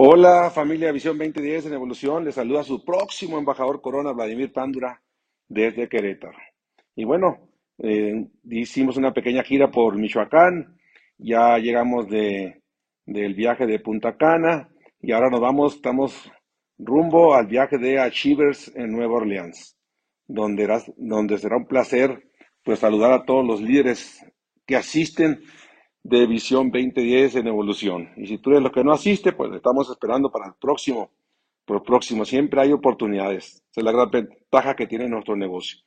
Hola familia Visión 2010 en Evolución, les saluda su próximo embajador Corona, Vladimir Pándura, desde Querétaro. Y bueno, eh, hicimos una pequeña gira por Michoacán, ya llegamos de, del viaje de Punta Cana y ahora nos vamos, estamos rumbo al viaje de Achievers en Nueva Orleans, donde, donde será un placer pues saludar a todos los líderes que asisten de Visión 2010 en evolución. Y si tú eres lo que no asiste, pues estamos esperando para el próximo. Por el próximo, siempre hay oportunidades. Esa es la gran ventaja que tiene nuestro negocio.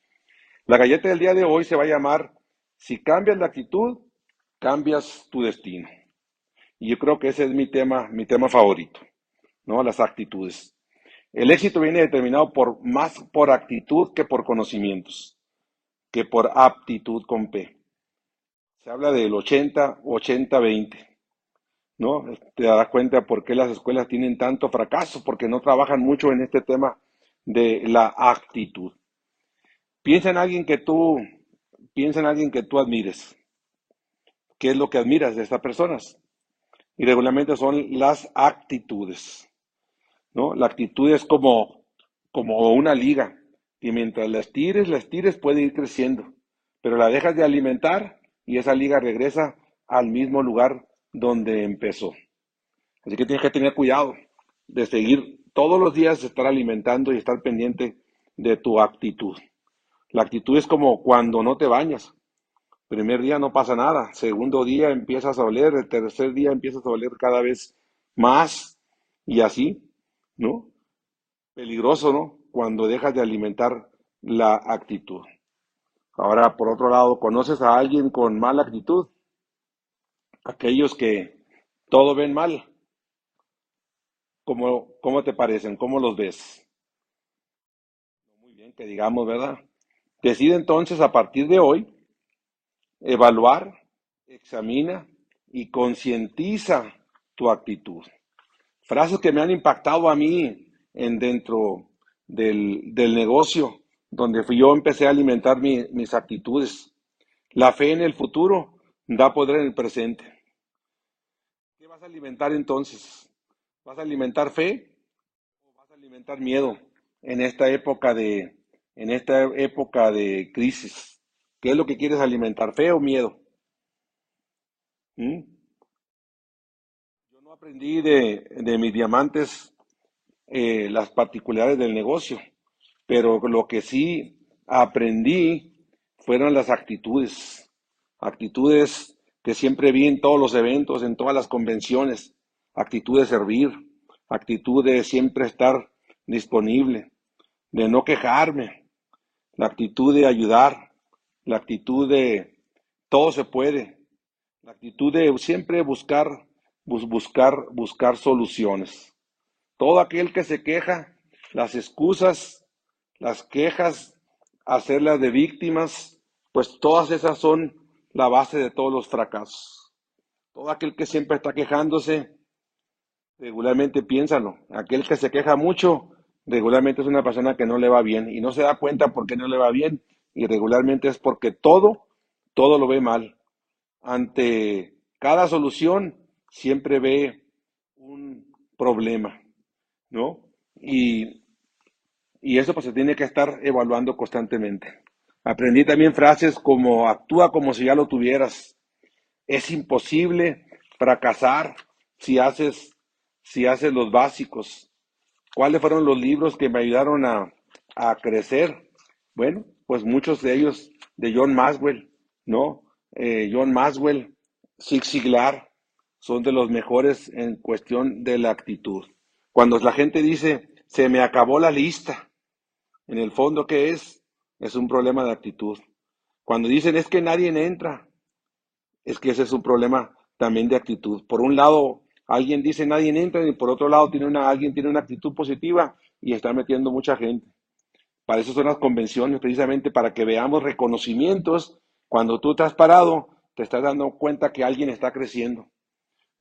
La galleta del día de hoy se va a llamar, si cambias la actitud, cambias tu destino. Y yo creo que ese es mi tema, mi tema favorito, ¿no? Las actitudes. El éxito viene determinado por más por actitud que por conocimientos, que por aptitud con P se habla del 80, 80, 20. ¿No? Te das cuenta por qué las escuelas tienen tanto fracaso, porque no trabajan mucho en este tema de la actitud. Piensa en alguien que tú, piensa en alguien que tú admires. ¿Qué es lo que admiras de estas personas? Y regularmente son las actitudes. ¿no? La actitud es como, como una liga. Y mientras las tires, las tires, puede ir creciendo. Pero la dejas de alimentar y esa liga regresa al mismo lugar donde empezó. Así que tienes que tener cuidado de seguir todos los días, estar alimentando y estar pendiente de tu actitud. La actitud es como cuando no te bañas. Primer día no pasa nada, segundo día empiezas a oler, el tercer día empiezas a oler cada vez más y así, ¿no? Peligroso, ¿no? Cuando dejas de alimentar la actitud. Ahora, por otro lado, ¿conoces a alguien con mala actitud? Aquellos que todo ven mal. ¿Cómo, cómo te parecen? ¿Cómo los ves? Muy bien, que digamos, ¿verdad? Decide entonces a partir de hoy evaluar, examina y concientiza tu actitud. Frases que me han impactado a mí en dentro del, del negocio donde yo empecé a alimentar mis actitudes. La fe en el futuro da poder en el presente. ¿Qué vas a alimentar entonces? ¿Vas a alimentar fe o vas a alimentar miedo en esta época de, en esta época de crisis? ¿Qué es lo que quieres alimentar, fe o miedo? ¿Mm? Yo no aprendí de, de mis diamantes eh, las particularidades del negocio pero lo que sí aprendí fueron las actitudes, actitudes que siempre vi en todos los eventos, en todas las convenciones, actitud de servir, actitud de siempre estar disponible, de no quejarme, la actitud de ayudar, la actitud de todo se puede, la actitud de siempre buscar, buscar, buscar soluciones. Todo aquel que se queja, las excusas las quejas, hacerlas de víctimas, pues todas esas son la base de todos los fracasos. Todo aquel que siempre está quejándose, regularmente piénsalo. Aquel que se queja mucho, regularmente es una persona que no le va bien y no se da cuenta por qué no le va bien. Y regularmente es porque todo, todo lo ve mal. Ante cada solución siempre ve un problema, ¿no? Y y eso pues se tiene que estar evaluando constantemente. Aprendí también frases como actúa como si ya lo tuvieras. Es imposible fracasar si haces, si haces los básicos. ¿Cuáles fueron los libros que me ayudaron a, a crecer? Bueno, pues muchos de ellos de John Maswell, ¿no? Eh, John Maswell, Zig Ziglar, son de los mejores en cuestión de la actitud. Cuando la gente dice, se me acabó la lista, en el fondo, ¿qué es? Es un problema de actitud. Cuando dicen es que nadie entra, es que ese es un problema también de actitud. Por un lado, alguien dice nadie entra y por otro lado tiene una, alguien tiene una actitud positiva y está metiendo mucha gente. Para eso son las convenciones, precisamente para que veamos reconocimientos. Cuando tú estás parado, te estás dando cuenta que alguien está creciendo,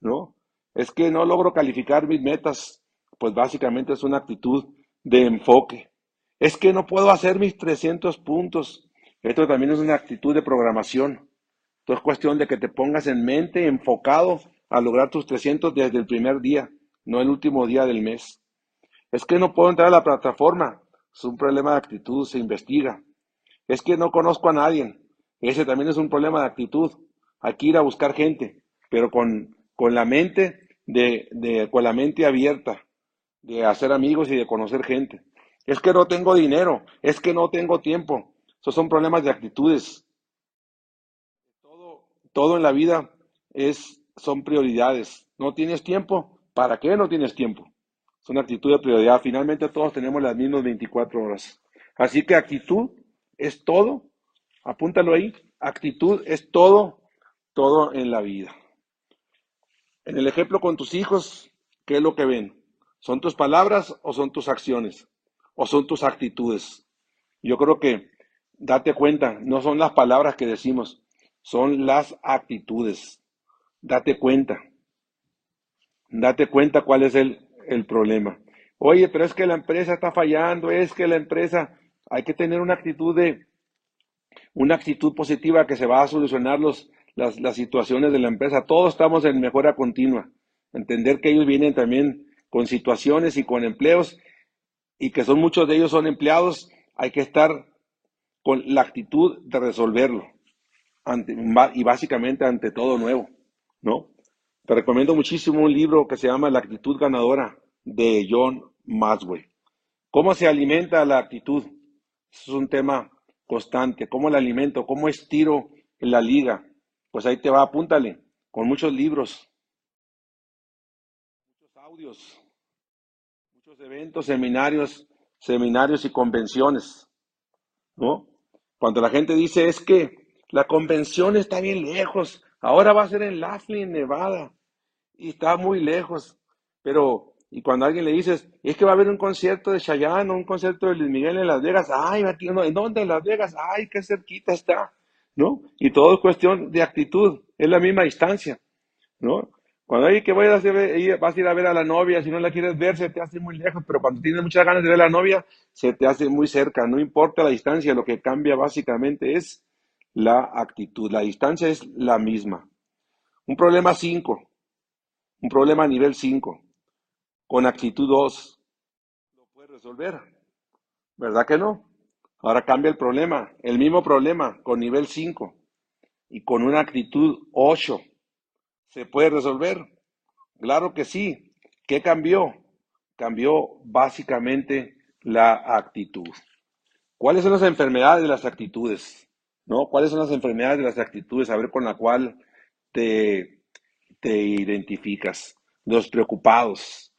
¿no? Es que no logro calificar mis metas, pues básicamente es una actitud de enfoque. Es que no puedo hacer mis 300 puntos. Esto también es una actitud de programación. Esto es cuestión de que te pongas en mente, enfocado a lograr tus 300 desde el primer día. no el último día del mes. Es que no puedo entrar a la plataforma, es un problema de actitud, se investiga. Es que no conozco a nadie, ese también es un problema de actitud. Hay que ir a buscar gente, pero con, con la mente de, de, con la mente abierta, de hacer amigos y de conocer gente. Es que no tengo dinero, es que no tengo tiempo. Esos son problemas de actitudes. Todo, en la vida es, son prioridades. No tienes tiempo, ¿para qué no tienes tiempo? Es una actitud de prioridad. Finalmente todos tenemos las mismas 24 horas. Así que actitud es todo. Apúntalo ahí. Actitud es todo, todo en la vida. En el ejemplo con tus hijos, ¿qué es lo que ven? ¿Son tus palabras o son tus acciones? ¿O son tus actitudes? Yo creo que date cuenta, no son las palabras que decimos, son las actitudes. Date cuenta. Date cuenta cuál es el, el problema. Oye, pero es que la empresa está fallando, es que la empresa, hay que tener una actitud de, una actitud positiva que se va a solucionar los, las, las situaciones de la empresa. Todos estamos en mejora continua. Entender que ellos vienen también con situaciones y con empleos y que son muchos de ellos son empleados, hay que estar con la actitud de resolverlo y básicamente ante todo nuevo, ¿no? Te recomiendo muchísimo un libro que se llama La actitud ganadora de John Maxwell. ¿Cómo se alimenta la actitud? es un tema constante. ¿Cómo la alimento? ¿Cómo estiro en la liga? Pues ahí te va, apúntale, con muchos libros, muchos audios, eventos, seminarios, seminarios y convenciones, ¿no? Cuando la gente dice es que la convención está bien lejos, ahora va a ser en Laughlin, Nevada, y está muy lejos, pero y cuando alguien le dices, es que va a haber un concierto de Chayanne, un concierto de Luis Miguel en Las Vegas, ay, ¿en dónde en Las Vegas? Ay, qué cerquita está, ¿no? Y todo es cuestión de actitud, es la misma distancia, ¿no? Cuando hay que vayas a, vas a ir a ver a la novia, si no la quieres ver, se te hace muy lejos, pero cuando tienes muchas ganas de ver a la novia, se te hace muy cerca, no importa la distancia, lo que cambia básicamente es la actitud, la distancia es la misma. Un problema 5, un problema nivel 5 con actitud 2 lo puede resolver. ¿Verdad que no? Ahora cambia el problema, el mismo problema con nivel 5 y con una actitud 8. ¿Se puede resolver? Claro que sí. ¿Qué cambió? Cambió básicamente la actitud. ¿Cuáles son las enfermedades de las actitudes? ¿No? ¿Cuáles son las enfermedades de las actitudes? A ver con la cual te, te identificas. Los preocupados,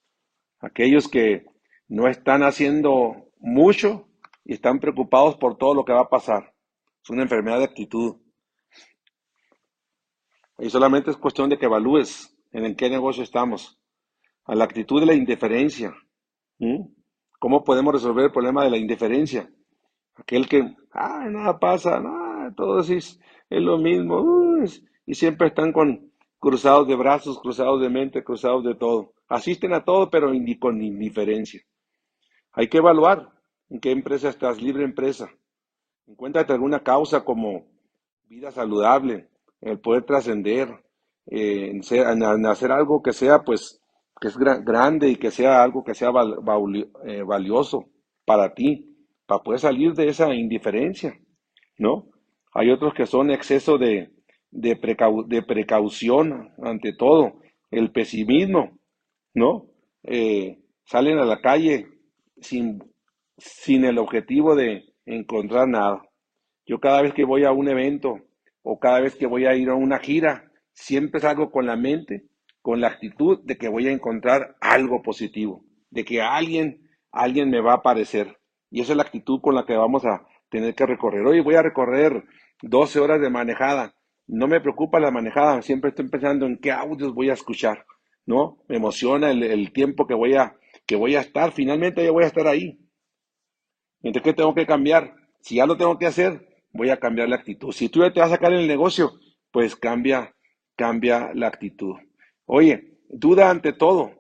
aquellos que no están haciendo mucho y están preocupados por todo lo que va a pasar. Es una enfermedad de actitud. Y solamente es cuestión de que evalúes en qué negocio estamos. A la actitud de la indiferencia. ¿Cómo podemos resolver el problema de la indiferencia? Aquel que, ah, nada pasa, nada, todo es, es lo mismo, y siempre están con cruzados de brazos, cruzados de mente, cruzados de todo. Asisten a todo, pero con indiferencia. Hay que evaluar en qué empresa estás, libre empresa. Encuéntrate alguna causa como vida saludable, el poder trascender, eh, en, hacer algo que sea, pues, que es grande y que sea algo que sea eh, valioso para ti, para poder salir de esa indiferencia, ¿no? Hay otros que son exceso de, de precaución ante todo, el pesimismo, ¿no? Eh, salen a la calle sin, sin el objetivo de encontrar nada. Yo cada vez que voy a un evento o cada vez que voy a ir a una gira, siempre salgo con la mente, con la actitud de que voy a encontrar algo positivo, de que alguien, alguien me va a aparecer. Y esa es la actitud con la que vamos a tener que recorrer. Hoy voy a recorrer 12 horas de manejada. No me preocupa la manejada, siempre estoy pensando en qué audios voy a escuchar. ¿no? Me emociona el, tiempo que voy, a, que voy a estar, finalmente yo voy a estar ahí. Entonces, ¿qué tengo que cambiar? Si ya lo tengo que hacer, voy a cambiar la actitud. Si tú ya te vas a sacar el negocio, pues cambia, cambia la actitud. Oye, duda ante todo.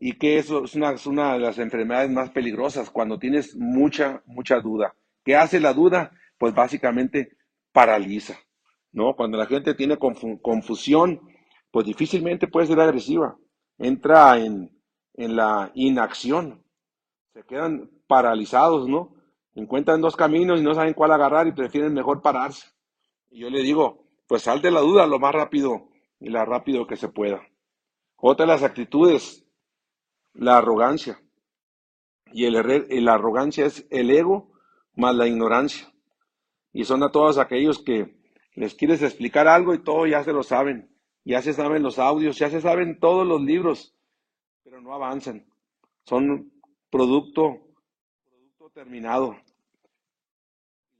Y que eso es una, es una de las enfermedades más peligrosas cuando tienes mucha, mucha duda. ¿Qué hace la duda? Pues básicamente paraliza, ¿no? Cuando la gente tiene confusión, pues difícilmente puede ser agresiva entra en, en la inacción. Se quedan paralizados, ¿no? Encuentran dos caminos y no saben cuál agarrar y prefieren mejor pararse. Y yo le digo, pues sal de la duda lo más rápido y lo rápido que se pueda. Otra de las actitudes, la arrogancia. Y, el, la arrogancia es el ego más la ignorancia. Y son a todos aquellos que les quieres explicar algo y todo ya se lo saben. Ya se saben los audios, ya se saben todos los libros, pero no avanzan. Son producto terminado.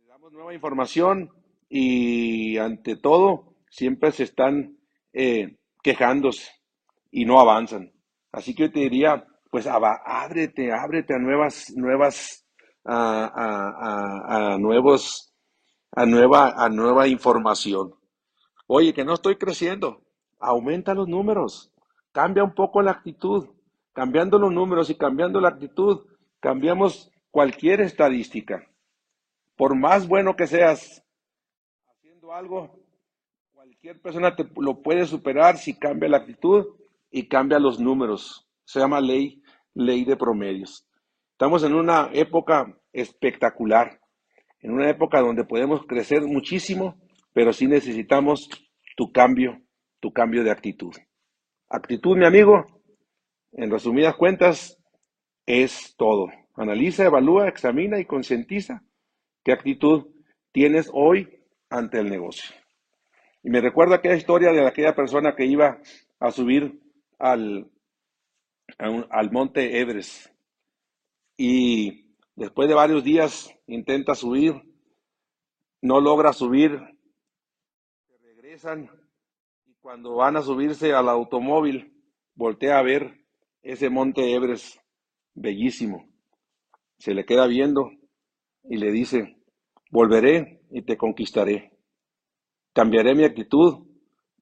Le damos nueva información y ante todo siempre se están eh, quejándose y no avanzan. Así que yo te diría, pues ábrete, ábrete a nuevas, nuevas, a, a, nuevos, a nueva, a nueva información. Oye, que no estoy creciendo. Aumenta los números. Cambia un poco la actitud. Cambiando los números y cambiando la actitud, cambiamos cualquier estadística. Por más bueno que seas haciendo algo, cualquier persona te lo puede superar si cambia la actitud y cambia los números. Se llama ley, ley de promedios. Estamos en una época espectacular, en una época donde podemos crecer muchísimo, pero sí necesitamos tu cambio, tu cambio de actitud. Actitud, mi amigo, en resumidas cuentas, es todo. Analiza, evalúa, examina y concientiza qué actitud tienes hoy ante el negocio. Y me recuerda aquella historia de aquella persona que iba a subir al, al monte Everest y después de varios días intenta subir, no logra subir, regresan y cuando van a subirse al automóvil, voltea a ver ese monte Everest bellísimo. Se le queda viendo y le dice, volveré y te conquistaré. Cambiaré mi actitud,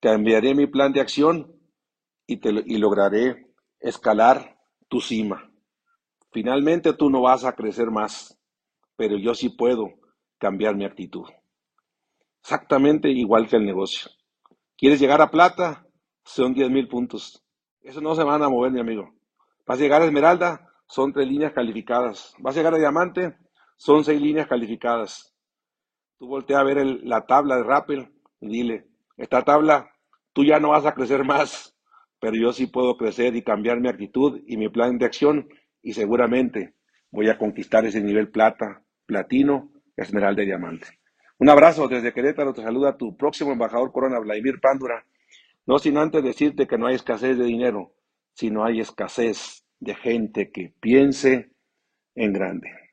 cambiaré mi plan de acción y, te, y lograré escalar tu cima. Finalmente tú no vas a crecer más, pero yo sí puedo cambiar mi actitud. Exactamente igual que el negocio. ¿Quieres llegar a plata? Son 10 mil puntos. Eso no se van a mover, mi amigo. Vas a llegar a esmeralda, son tres líneas calificadas. Vas a llegar a diamante, son seis líneas calificadas. Tú voltea a ver la tabla de Rappel y dile, esta tabla, tú ya no vas a crecer más, pero yo sí puedo crecer y cambiar mi actitud y mi plan de acción y seguramente voy a conquistar ese nivel plata, platino, esmeralda y diamante. Un abrazo desde Querétaro, te saluda tu próximo embajador Corona, Vladimir Pándura. No sin antes decirte que no hay escasez de dinero, sino hay escasez de gente que piense en grande.